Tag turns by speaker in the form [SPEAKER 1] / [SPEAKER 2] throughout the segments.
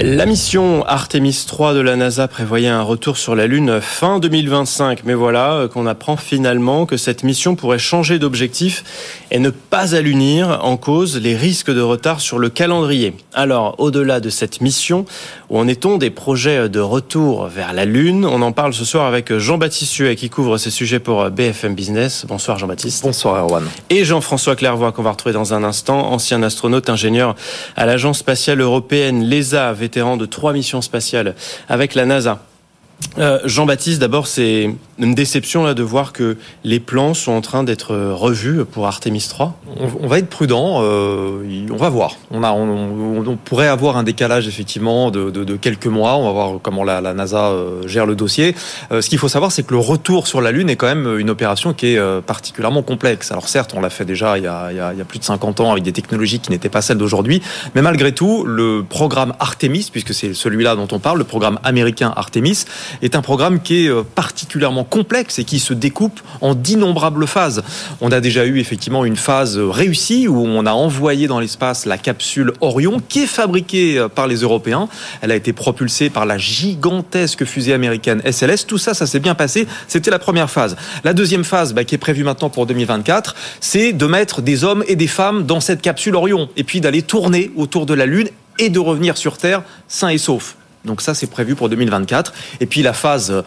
[SPEAKER 1] La mission Artemis 3 de la NASA prévoyait un retour sur la Lune fin 2025. Mais voilà euh, qu'on apprend finalement que cette mission pourrait changer d'objectif et ne pas allunir en cause les risques de retard sur le calendrier. Alors, au-delà de cette mission, où en est-on des projets de retour vers la Lune? On en parle ce soir avec Jean-Baptiste Suet qui couvre ces sujets pour BFM Business. Bonsoir Jean-Baptiste.
[SPEAKER 2] Bonsoir Erwan.
[SPEAKER 1] Et Jean-François Clairvoy qu'on va retrouver dans un instant, ancien astronaute ingénieur à l'Agence spatiale européenne, l'ESA, vétéran de trois missions spatiales avec la NASA. Euh, Jean-Baptiste, d'abord, c'est une déception là de voir que les plans sont en train d'être revus pour Artemis 3.
[SPEAKER 2] On, va être prudent, euh, on va voir. On, pourrait avoir un décalage effectivement de, quelques mois. On va voir comment la, NASA euh, gère le dossier. ce qu'il faut savoir, c'est que le retour sur la Lune est quand même une opération qui est particulièrement complexe. Alors certes, on l'a fait déjà il y, a, il y, a, plus de 50 ans avec des technologies qui n'étaient pas celles d'aujourd'hui, mais malgré tout, le programme Artemis, puisque c'est celui-là dont on parle, le programme américain Artemis, est un programme qui est euh, particulièrement complexe et qui se découpe en d'innombrables phases. On a déjà eu effectivement une phase réussie où on a envoyé dans l'espace la capsule Orion qui est fabriquée euh, par les Européens. Elle a été propulsée par la gigantesque fusée américaine SLS. Tout ça, ça s'est bien passé. C'était la première phase. La deuxième phase, bah, qui est prévue maintenant pour 2024, c'est de mettre des hommes et des femmes dans cette capsule Orion et puis d'aller tourner autour de la Lune et de revenir sur Terre sains et saufs. Donc ça, c'est prévu pour 2024. Et puis la phase euh,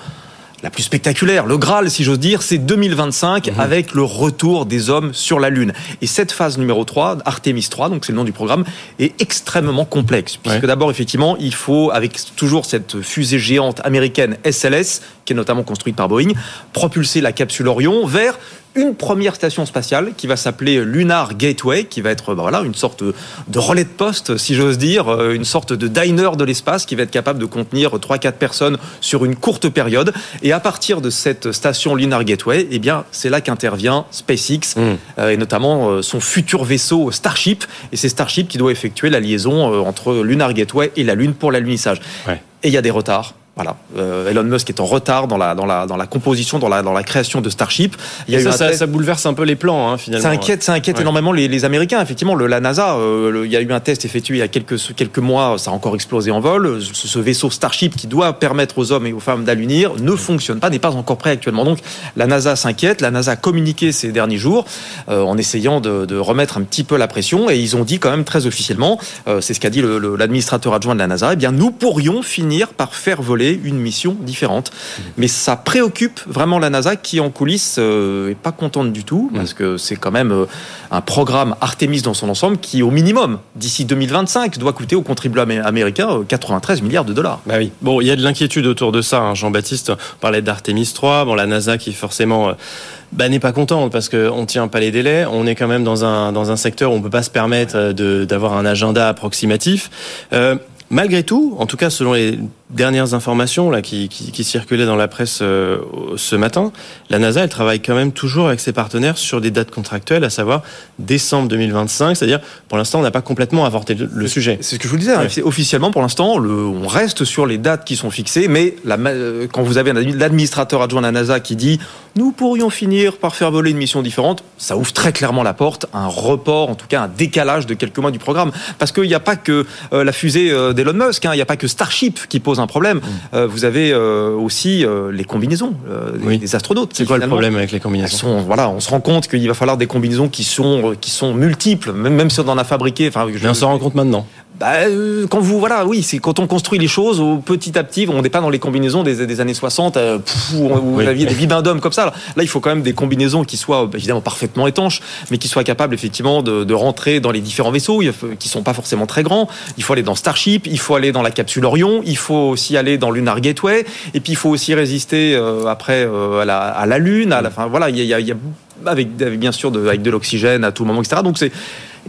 [SPEAKER 2] la plus spectaculaire, le Graal, si j'ose dire, c'est 2025 mhm. avec le retour des hommes sur la Lune. Et cette phase numéro 3, Artemis 3, donc c'est le nom du programme, est extrêmement complexe. Puisque d'abord, effectivement, il faut, avec toujours cette fusée géante américaine SLS, qui est notamment construite par Boeing, propulser la capsule Orion vers une première station spatiale qui va s'appeler Lunar Gateway, qui va être bah voilà, une sorte de relais de poste, si j'ose dire, euh, une sorte de diner de l'espace qui va être capable de contenir 3-4 personnes sur une courte période. Et à partir de cette station Lunar Gateway, eh bien, c'est là qu'intervient SpaceX, mm. euh, et notamment euh, son futur vaisseau Starship. Et c'est Starship qui doit effectuer la liaison entre Lunar Gateway et la Lune pour l'alunissage. Et il y a des retards voilà, euh, Elon Musk est en retard dans la dans la dans la composition, dans la dans la création de Starship.
[SPEAKER 1] Il y a ça, ça, bouleverse un peu les plans hein, finalement.
[SPEAKER 2] Ça inquiète, ça inquiète énormément les, les, Américains. Effectivement, le, la NASA, euh, il y a eu un test effectué il y a quelques quelques mois, ça a encore explosé en vol. Ce, ce vaisseau Starship qui doit permettre aux hommes et aux femmes d'allunir ne fonctionne pas, n'est pas encore prêt actuellement. Donc la NASA s'inquiète. La NASA a communiqué ces derniers jours euh, en essayant de, de, remettre un petit peu la pression et ils ont dit quand même très officiellement, euh, c'est ce qu'a dit l'administrateur adjoint de la NASA, eh bien nous pourrions finir par faire voler une mission différente. Mais ça préoccupe vraiment la NASA qui en coulisses euh, est pas contente du tout parce que c'est quand même euh, un programme Artemis dans son ensemble qui au minimum d'ici 2025 doit coûter aux contribuables américains 93 euh, milliards de dollars.
[SPEAKER 1] Bah oui. Bon, il y a de l'inquiétude autour de ça. Hein. Jean-Baptiste parlait d'Artemis 3. Bon, la NASA qui forcément bah, n'est pas contente parce qu'on tient pas les délais. On est quand même dans un dans un secteur où on peut pas se permettre d'avoir un agenda approximatif. Euh, malgré tout, en tout cas selon les dernières informations là qui, qui, qui circulaient dans la presse euh, ce matin, la NASA elle travaille quand même toujours avec ses partenaires sur des dates contractuelles, à savoir décembre 2025. C'est-à-dire, pour l'instant, on n'a pas complètement avorté le, sujet.
[SPEAKER 2] C'est ce que je vous disais. Hein. Officiellement, pour l'instant, on reste sur les dates qui sont fixées, mais la, euh, quand vous avez l'administrateur adjoint de la NASA qui dit nous pourrions finir par faire voler une mission différente, ça ouvre très clairement la porte un report, en tout cas un décalage de quelques mois du programme, parce qu'il n'y a pas que euh, la fusée d'Elon Musk, hein. il n'y a pas que Starship qui pose un problème. Mm. Euh, vous avez euh, aussi euh, les combinaisons des, astronautes.
[SPEAKER 1] C'est quoi le problème avec les combinaisons
[SPEAKER 2] Voilà, on se rend compte qu'il va falloir des combinaisons qui sont qui sont multiples, même même si on en a fabriqué.
[SPEAKER 1] Enfin, je, on s'en rend compte maintenant.
[SPEAKER 2] Bah, quand vous voilà, oui, c'est quand on construit les choses petit à petit. On n'est pas dans les combinaisons des, des années 60 où vous aviez des bibendums comme ça. Là, il faut quand même des combinaisons qui soient évidemment parfaitement étanches, mais qui soient capables effectivement de, de rentrer dans les différents vaisseaux qui sont pas forcément très grands. Il faut aller dans Starship, il faut aller dans la capsule Orion, il faut aussi aller dans Lunar Gateway, et puis il faut aussi résister euh, après euh, à, la, à, la, Lune. À la, fin, voilà, il y a, il y a avec, avec, bien sûr de, avec de l'oxygène à tout moment, etc. Donc c'est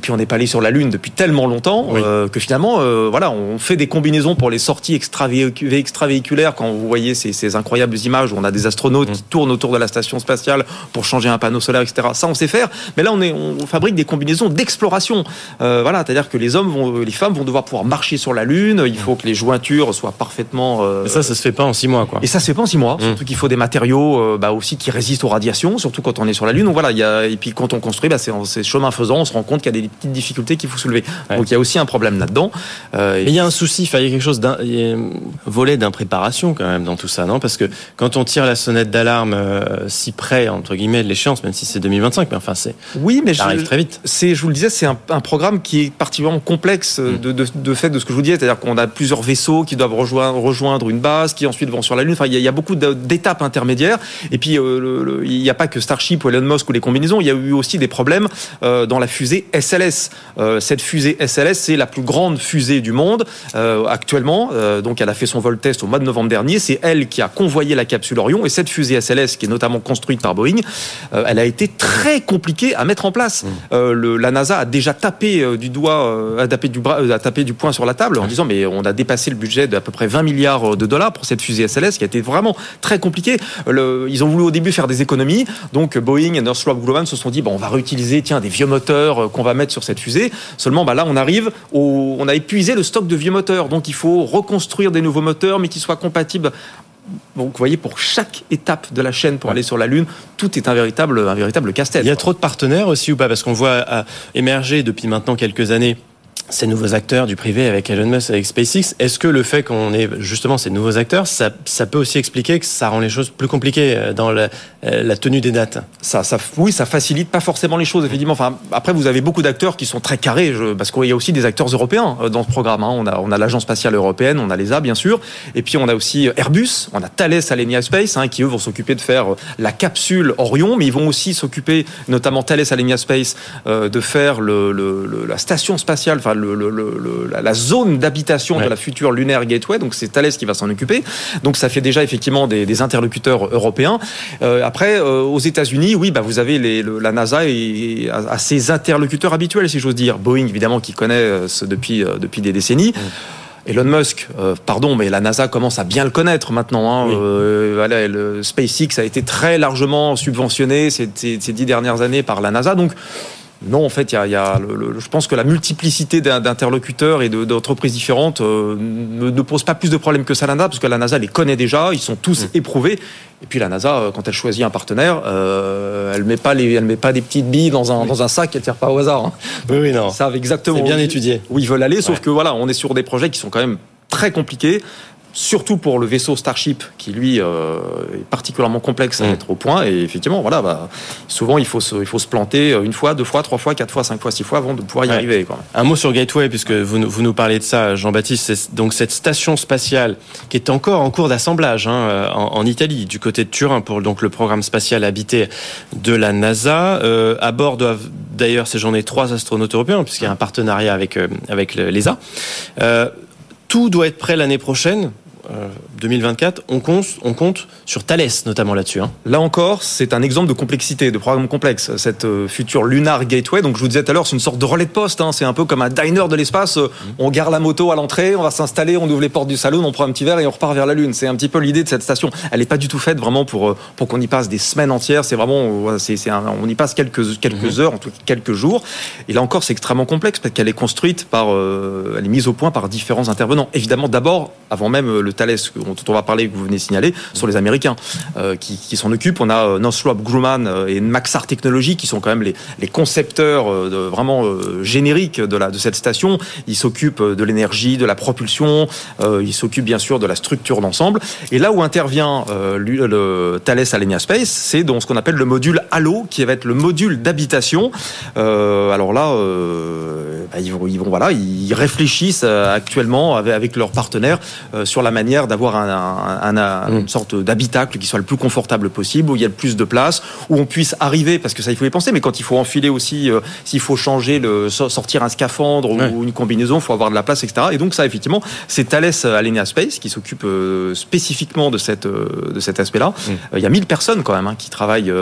[SPEAKER 2] puis on n'est pas allé sur la Lune depuis tellement longtemps que finalement, voilà, on fait des combinaisons pour les sorties extravéhiculaires quand vous voyez ces, incroyables images où on a des astronautes qui mm. tournent autour de la station spatiale pour changer un panneau solaire, etc. Ça, on sait faire. Mais là, on, est, on fabrique des combinaisons d'exploration. voilà, c'est-à-dire que les hommes vont, les femmes vont devoir pouvoir marcher sur la Lune. Il faut que les jointures soient parfaitement.
[SPEAKER 1] ça, ça se fait pas en six mois, quoi.
[SPEAKER 2] Et ça se fait pas en six mois. Mm. Surtout qu'il faut des matériaux bah, aussi qui résistent aux radiations, surtout quand on est sur la Lune. Donc voilà, il y a, et puis quand on construit, bah, c'est chemin faisant, on se rend compte qu'il y a des petites difficultés qu'il faut soulever. Donc il y a aussi un problème là-dedans.
[SPEAKER 1] Euh, il y a un souci, il y a quelque chose d'un volet d'impréparation quand même dans tout ça, non? Parce que quand on tire la sonnette d'alarme euh, si près entre guillemets de l'échéance, même si c'est 2025, mais enfin c'est
[SPEAKER 2] oui, mais
[SPEAKER 1] ça arrive très vite.
[SPEAKER 2] C'est, je vous le disais, c'est un, programme qui est particulièrement complexe mm. de, de, fait de ce que je vous disais, c'est-à-dire qu'on a plusieurs vaisseaux qui doivent rejoindre, rejoindre une base, qui ensuite vont sur la Lune. Enfin, il y a, beaucoup d'étapes intermédiaires. Et puis euh, il n'y a pas que Starship ou Elon Musk ou les combinaisons. Il y a eu aussi des problèmes dans la fusée SLS. Cette fusée SLS, c'est la plus grande fusée du monde actuellement. donc elle a fait son vol test au mois de novembre dernier. C'est elle qui a convoyé la capsule Orion. Et cette fusée SLS, qui est notamment construite par Boeing, euh, elle a été très compliquée à mettre en place. Mmh. Euh, le, la NASA a déjà tapé euh, du doigt, a tapé du bras, a tapé du poing sur la table en disant mais on a dépassé le budget d'à peu près 20 milliards de dollars pour cette fusée SLS, qui a été vraiment très compliquée. ils ont voulu au début faire des économies, donc Boeing et Northrop Grumman se sont dit bon on va réutiliser tiens des vieux moteurs qu'on va mettre sur cette fusée. Seulement bah là on arrive, au, on a épuisé le stock de vieux moteurs, donc il faut reconstruire des nouveaux moteurs, mais qui soient compatibles donc, vous voyez, pour chaque étape de la chaîne pour aller sur la Lune, tout est un véritable, un véritable casse-tête.
[SPEAKER 1] Il y a trop de partenaires aussi ou pas? Parce qu'on voit euh, émerger depuis maintenant quelques années ces nouveaux acteurs du privé avec Elon Musk, avec SpaceX, est-ce que le fait qu'on ait justement ces nouveaux acteurs, ça, peut aussi expliquer que ça rend les choses plus compliquées euh, dans la, euh, la tenue des dates?
[SPEAKER 2] Ça, ça, Oui, ça facilite pas forcément les choses, effectivement. Enfin, après, vous avez beaucoup d'acteurs qui sont très carrés, parce qu'il y a aussi des acteurs européens euh, dans ce programme. Hein. On a, l'Agence spatiale européenne, on a l'ESA, bien sûr, et puis on a aussi Airbus, on a Thales Alenia Space, hein, qui eux vont s'occuper de faire la capsule Orion, mais ils vont aussi s'occuper, notamment Thales Alenia Space, de faire la station spatiale, enfin le, la zone d'habitation de la future Lunaire Gateway. Donc c'est Thales qui va s'en occuper. Donc ça fait déjà effectivement des, interlocuteurs européens. Euh, après, euh, aux États-Unis, oui, bah, vous avez les, la NASA et, à, ses interlocuteurs habituels, si j'ose dire. Boeing, évidemment, qui connaît euh, ce depuis, depuis des décennies. Elon Musk, pardon, mais la NASA commence à bien le connaître maintenant. Hein. voilà, le SpaceX a été très largement subventionné ces, ces, ces, dix dernières années par la NASA. Donc, non, en fait, il y a, je pense que la multiplicité d'interlocuteurs et d'entreprises différentes euh, ne, pose pas plus de problèmes que ça la NASA, parce que la NASA les connaît déjà, ils sont tous mm. éprouvés. Et puis la NASA, euh, quand elle choisit un partenaire, euh, elle met pas les, elle met pas des petites billes dans un, dans un sac, elle tire pas au hasard. Hein.
[SPEAKER 1] Oui, oui, non.
[SPEAKER 2] Ça exactement.
[SPEAKER 1] Bien étudié.
[SPEAKER 2] Où ils veulent aller, sauf que voilà, on est sur des projets qui sont quand même très compliqués surtout pour le vaisseau Starship, qui lui euh, est particulièrement complexe à mm. mettre au point. Et effectivement, voilà, bah, souvent il faut, se, il faut se planter une fois, deux fois, trois fois, quatre fois, cinq fois, six fois avant de pouvoir y arriver.
[SPEAKER 1] Un mot sur Gateway, puisque vous, vous nous parlez de ça, Jean-Baptiste. C'est donc cette station spatiale qui est encore en cours d'assemblage hein, en, Italie, du côté de Turin, pour donc le programme spatial habité de la NASA. Euh, à bord doivent d'ailleurs séjourner trois astronautes européens, puisqu'il y a un partenariat avec, euh, avec l'ESA. Euh, tout doit être prêt l'année prochaine 2024, euh, on compte, on compte sur Thales notamment là-dessus. Hein.
[SPEAKER 2] Là encore, c'est un exemple de complexité, de programme complexe. Cette euh, future Lunar Gateway, donc je vous disais tout à l'heure, c'est une sorte de relais de poste. Hein. C'est un peu comme un diner de l'espace. Euh, on gare la moto à l'entrée, on va s'installer, on ouvre les portes du salon, on prend un petit verre et on repart vers la Lune. C'est un petit peu l'idée de cette station. Elle n'est pas du tout faite vraiment pour pour qu'on y passe des semaines entières. C'est vraiment, c'est, on y passe quelques quelques mhm. heures, en tout cas quelques jours. Et là encore, c'est extrêmement complexe parce qu'elle est construite par, elle est mise au point par différents intervenants. Évidemment, d'abord, avant même le Thales dont on va parler que vous venez signaler sont les Américains euh, qui, s'en occupent. On a euh, Northrop Grumman euh, et Maxar Technologies qui sont quand même les, concepteurs vraiment génériques de, cette station. Ils s'occupent de l'énergie, de la propulsion, ils s'occupent bien sûr de la structure d'ensemble. Et là où intervient le Thales Alenia Space, c'est dans ce qu'on appelle le module Halo, qui va être le module d'habitation. alors là, bah, ils, vont, voilà, ils réfléchissent actuellement avec, avec leurs partenaires sur la manière d'avoir un, mm. une sorte d'habitacle qui soit le plus confortable possible, où il y a le plus de place, où on puisse arriver, parce que ça il faut y penser, mais quand il faut enfiler aussi, euh, s'il faut changer, le, sortir un scaphandre ou une combinaison, il faut avoir de la place, etc. Et donc ça effectivement, c'est Thales Alenia Space qui s'occupe euh, spécifiquement de, cette, euh, de cet aspect-là. Mm. Il y a 1000 personnes quand même hein, qui travaillent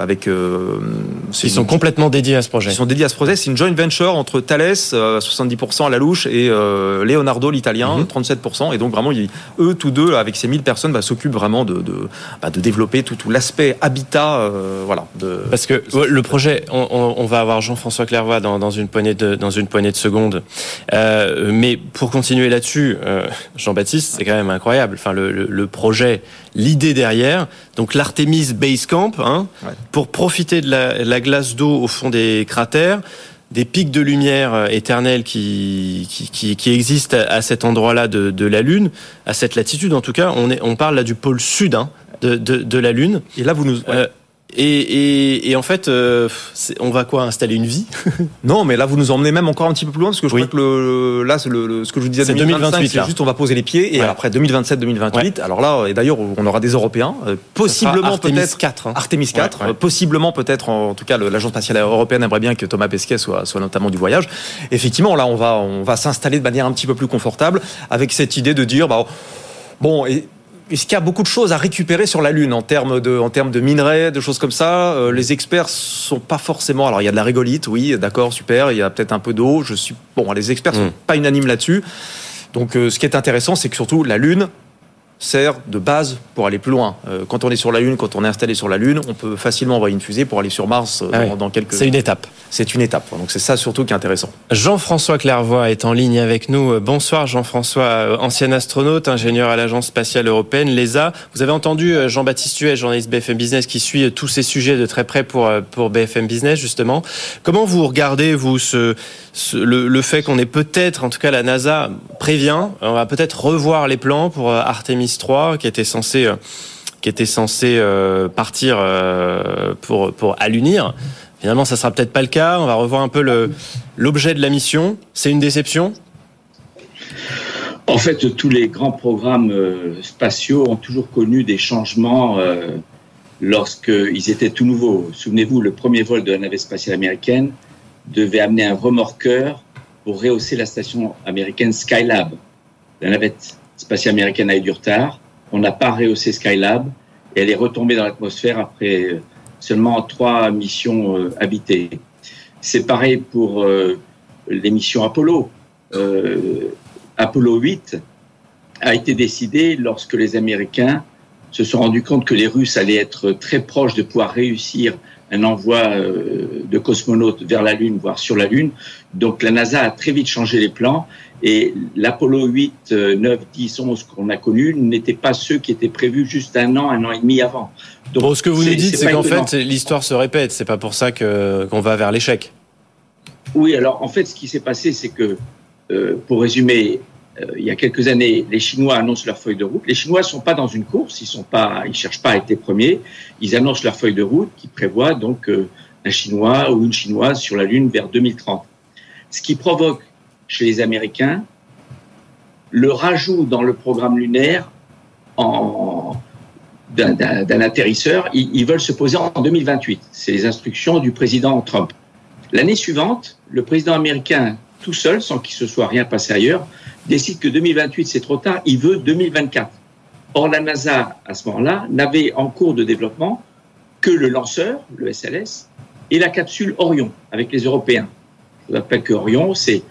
[SPEAKER 2] avec,
[SPEAKER 1] Ils sont complètement dédiés à ce projet.
[SPEAKER 2] Ils sont dédiés à ce projet. C'est une joint venture entre Thales, 70% à la louche, et Leonardo, l'italien, 37%. Mhm. Et donc vraiment, eux, tous deux, avec ces 1000 personnes, bah, s'occupent vraiment de, de, bah, de, développer tout, tout l'aspect habitat. voilà. De,
[SPEAKER 1] Parce que le projet, on, on va avoir Jean-François Clairvoy dans, dans, une poignée de, dans une poignée de secondes. mais pour continuer là-dessus, Jean-Baptiste, c'est quand même incroyable. Enfin, le, le, le projet, l'idée derrière, donc l'Artemis Base Camp, hein, pour profiter de la, glace d'eau au fond des cratères, des pics de lumière euh, éternels qui, qui, qui, existent à cet endroit-là de, de, la Lune, à cette latitude en tout cas. On, est, on parle là du pôle sud hein, de, de, de, la Lune.
[SPEAKER 2] Et là, vous nous...
[SPEAKER 1] Euh, et, et, et, en fait, euh, on va quoi installer une vie?
[SPEAKER 2] Non, mais là vous nous emmenez même encore un petit peu plus loin parce que je crois que le, là, le, le, ce que je vous disais, 2028, c'est juste on va poser les pieds et après 2027-2028. Alors là, et d'ailleurs, on aura des Européens, euh, possiblement peut-être
[SPEAKER 1] 4, hein.
[SPEAKER 2] Artemis 4, euh, possiblement peut-être, en, tout cas, l'agence spatiale européenne aimerait bien que Thomas Pesquet soit, soit notamment du voyage. Effectivement, là, on va, on va s'installer de manière un petit peu plus confortable avec cette idée de dire, bah, bon, et qu'il y a beaucoup de choses à récupérer sur la Lune en termes de, en termes de minerais, de choses comme ça euh, Les experts sont pas forcément. Alors il y a de la régolite, oui, d'accord, super. Il y a peut-être un peu d'eau. Je suis bon. Les experts sont hmm. pas unanimes là-dessus. Donc euh, ce qui est intéressant, c'est que surtout la Lune, sert de base pour aller plus loin. Euh, quand on est sur la Lune, quand on est installé sur la Lune, on peut facilement envoyer une fusée pour aller sur Mars euh, ah dans, quelques.
[SPEAKER 1] C'est une étape.
[SPEAKER 2] C'est une étape. Donc c'est ça surtout qui est intéressant.
[SPEAKER 1] Jean-François Clairvoy est en ligne avec nous. Bonsoir Jean-François, ancien astronaute, ingénieur à l'Agence spatiale européenne, l'ESA. Vous avez entendu euh, Jean-Baptiste Huet, journaliste BFM Business, qui suit tous ces sujets de très près pour pour BFM Business justement. Comment vous regardez vous ce, le, le fait qu'on ait peut-être, en tout cas la NASA prévient, on va peut-être revoir les plans pour Artemis 3 qui était censé euh, qui était censé euh, partir euh, pour pour allunir. Finalement, ça sera peut-être pas le cas. On va revoir un peu l'objet de la mission. C'est une déception?
[SPEAKER 3] En fait, tous les grands programmes spatiaux ont toujours connu des changements lorsqu'ils étaient tout nouveaux. Souvenez-vous, le premier vol de la navette spatiale américaine devait amener un remorqueur pour rehausser la station américaine Skylab. La navette spatiale américaine a eu du retard. On n'a pas rehaussé Skylab et elle est retombée dans l'atmosphère après euh, seulement trois missions euh, habitées. C'est pareil pour euh, les missions Apollo. Apollo 8 a été décidé lorsque les Américains se sont rendus compte que les Russes allaient être très proches de pouvoir réussir un envoi de cosmonautes vers la Lune, voire sur la Lune. Donc la NASA a très vite changé les plans et l'Apollo 8, 9, 10, 11 qu'on a connu n'étaient pas ceux qui étaient prévus juste un an, un an et demi avant.
[SPEAKER 1] Donc, bon, ce que vous nous dites, c'est qu'en fait, l'histoire se répète. C'est pas pour ça qu'on va vers l'échec.
[SPEAKER 3] Oui, alors en fait, ce qui s'est passé, c'est que, euh, pour résumer, euh, il y a quelques années, les Chinois annoncent leur feuille de route. Les Chinois sont pas dans une course, ils sont pas, ils cherchent pas à être premiers. Ils annoncent leur feuille de route qui prévoit donc euh, un Chinois ou une Chinoise sur la Lune vers 2030. Ce qui provoque chez les Américains le rajout dans le programme lunaire d'un atterrisseur. Ils, veulent se poser en 2028. C'est les instructions du président Trump. L'année suivante, le président américain, tout seul, sans qu'il se soit rien passé ailleurs, décide que 2028 c'est trop tard. Il veut 2024. Or, la NASA, à ce moment-là, n'avait en cours de développement que le lanceur, le SLS, et la capsule Orion avec les Européens. Je vous rappelle que Orion, c'est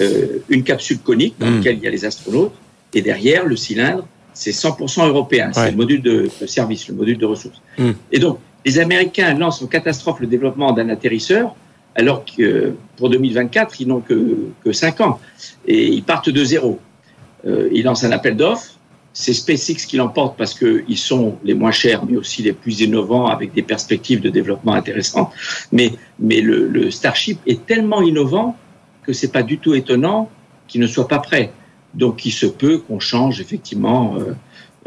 [SPEAKER 3] euh, une capsule conique dans hmm. laquelle il y a les astronautes, et derrière, le cylindre, c'est 100% européen. C'est le module de, service, le module de ressources. Hmm. Et donc, les Américains lancent en catastrophe le développement d'un atterrisseur, alors que pour 2024, ils n'ont que, que 5 ans. Et ils partent de zéro. Euh, ils lancent un appel d'offres. C'est SpaceX qui l'emporte parce qu'ils sont les moins chers, mais aussi les plus innovants avec des perspectives de développement intéressantes. Mais, le Starship est tellement innovant que c'est pas du tout étonnant qu'il ne soit pas prêt. Donc, il se peut qu'on change effectivement euh,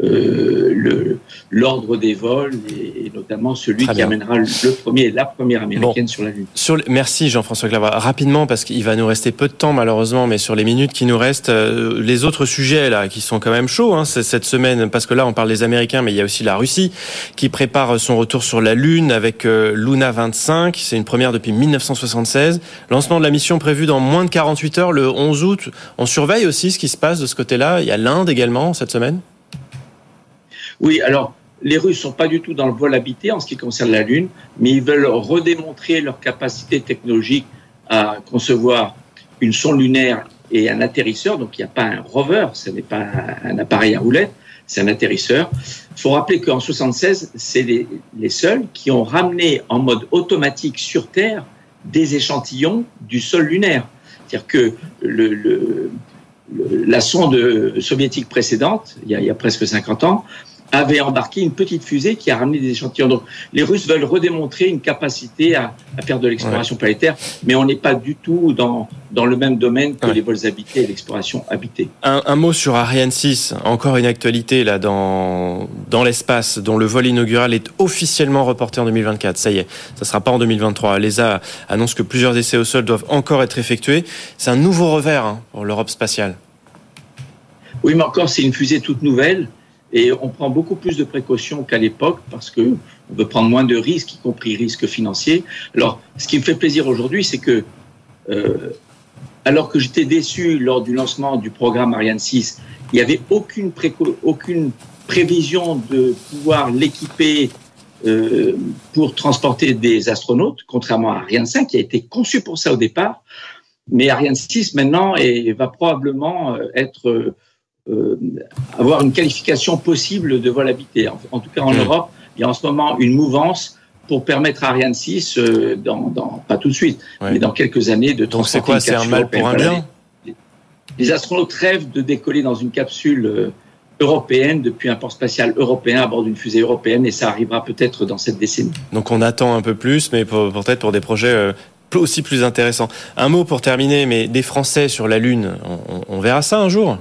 [SPEAKER 3] euh, l'ordre des vols et, notamment celui qui amènera le premier, la première américaine sur la Lune.
[SPEAKER 1] Sur merci Jean-François Clava. Rapidement, parce qu'il va nous rester peu de temps malheureusement, mais sur les minutes qui nous restent, euh, les autres sujets là qui sont quand même chauds hein, cette semaine, parce que là on parle des Américains, mais il y a aussi la Russie qui prépare son retour sur la Lune avec euh, Luna 25. C'est une première depuis 1976. Lancement de la mission prévu dans moins de 48 heures le 11 août. On surveille aussi ce qui se passe de ce côté-là. Il y a l'Inde également cette semaine.
[SPEAKER 3] Oui, alors les Russes sont pas du tout dans le vol habité en ce qui concerne la Lune, mais ils veulent redémontrer leur capacité technologique à concevoir une sonde lunaire et un atterrisseur. Donc il n'y a pas un rover, ce n'est pas un appareil à roulettes, c'est un atterrisseur. Il faut rappeler qu'en 76, c'est les, seuls qui ont ramené en mode automatique sur Terre des échantillons du sol lunaire. C'est-à-dire que la sonde soviétique précédente, il y a presque 50 ans, avait embarqué une petite fusée qui a ramené des échantillons. Donc, les Russes veulent redémontrer une capacité à, à faire de l'exploration ouais. planétaire, mais on n'est pas du tout dans, dans le même domaine que ouais. les vols habités et l'exploration habitée.
[SPEAKER 1] Un, un, mot sur Ariane 6, encore une actualité là dans, dans l'espace, dont le vol inaugural est officiellement reporté en 2024. Ça y est, ça sera pas en 2023. L'ESA annonce que plusieurs essais au sol doivent encore être effectués. C'est un nouveau revers hein, pour l'Europe spatiale.
[SPEAKER 3] Oui, mais encore, c'est une fusée toute nouvelle et on prend beaucoup plus de précautions qu'à l'époque parce que on veut prendre moins de risques, y compris risques financiers. Alors, ce qui me fait plaisir aujourd'hui, c'est que euh, alors que j'étais déçu lors du lancement du programme Ariane 6, il n'y avait aucune, aucune prévision de pouvoir l'équiper euh, pour transporter des astronautes, contrairement à Ariane 5 qui a été conçu pour ça au départ. Mais Ariane 6 maintenant et va probablement euh, être euh, avoir une qualification possible de vol habité. En, en tout cas, en mmh. Europe, il y a en ce moment une mouvance pour permettre à Ariane 6, euh, dans, dans, pas tout de suite, ouais. mais dans quelques années, de
[SPEAKER 1] Donc c'est quoi C'est un mal pour un bien
[SPEAKER 3] les, les astronautes rêvent de décoller dans une capsule euh, européenne depuis un port spatial européen à bord d'une fusée européenne et ça arrivera peut-être dans cette décennie.
[SPEAKER 1] Donc on attend un peu plus, mais peut-être pour des projets euh, aussi plus intéressants. Un mot pour terminer, mais des Français sur la Lune, on, on verra ça un jour?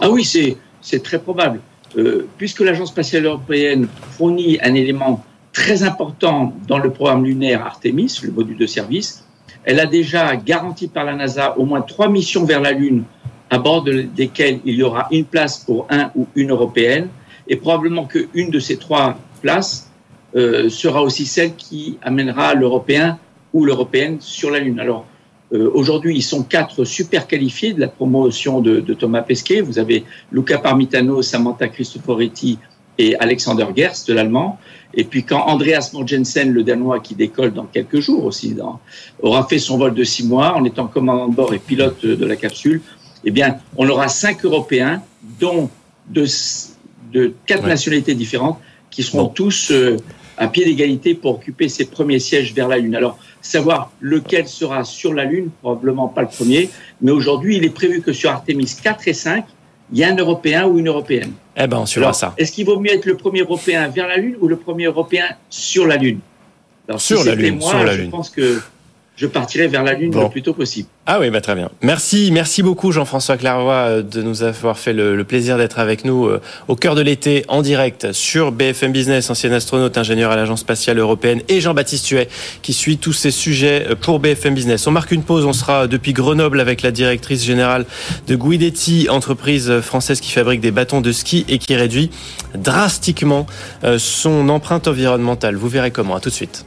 [SPEAKER 3] Ah oui, c'est très probable. Euh, puisque l'Agence spatiale européenne fournit un élément très important dans le programme lunaire Artemis, le module de service, elle a déjà garanti par la NASA au moins trois missions vers la Lune à bord de, desquelles il y aura une place pour un ou une européenne, et probablement qu'une de ces trois places euh, sera aussi celle qui amènera l'Européen ou l'Européenne sur la Lune. Alors, euh, Aujourd'hui, ils sont quatre super qualifiés de la promotion de, de Thomas Pesquet. Vous avez Luca Parmitano, Samantha Cristoforetti et Alexander Gerst de l'allemand. Et puis quand Andreas Morgensen, le danois, qui décolle dans quelques jours aussi, dans, aura fait son vol de six mois en étant commandant de bord et pilote de la capsule, eh bien, on aura cinq Européens, dont de, de quatre ouais. nationalités différentes, qui seront bon. tous euh, à pied d'égalité pour occuper ses premiers sièges vers la Lune. Alors, savoir lequel sera sur la Lune, probablement pas le premier, mais aujourd'hui, il est prévu que sur Artemis 4 et 5, il y a un Européen ou une Européenne.
[SPEAKER 1] Eh ben, on suivra ça.
[SPEAKER 3] Est-ce qu'il vaut mieux être le premier Européen vers la Lune ou le premier Européen sur la Lune?
[SPEAKER 1] Alors, Sur si la Lune,
[SPEAKER 3] moi,
[SPEAKER 1] sur la
[SPEAKER 3] je
[SPEAKER 1] Lune.
[SPEAKER 3] pense que je partirai vers la Lune bon. le plus tôt possible.
[SPEAKER 1] Ah oui, bah très bien. Merci, merci beaucoup Jean-François Claroy euh, de nous avoir fait le, le plaisir d'être avec nous euh, au cœur de l'été en direct sur BFM Business, ancien astronaute, ingénieur à l'Agence spatiale européenne et Jean-Baptiste Huet qui suit tous ces sujets euh, pour BFM Business. On marque une pause, on sera depuis Grenoble avec la directrice générale de Guidetti, entreprise française qui fabrique des bâtons de ski et qui réduit drastiquement son empreinte environnementale. Vous verrez comment. À tout de suite.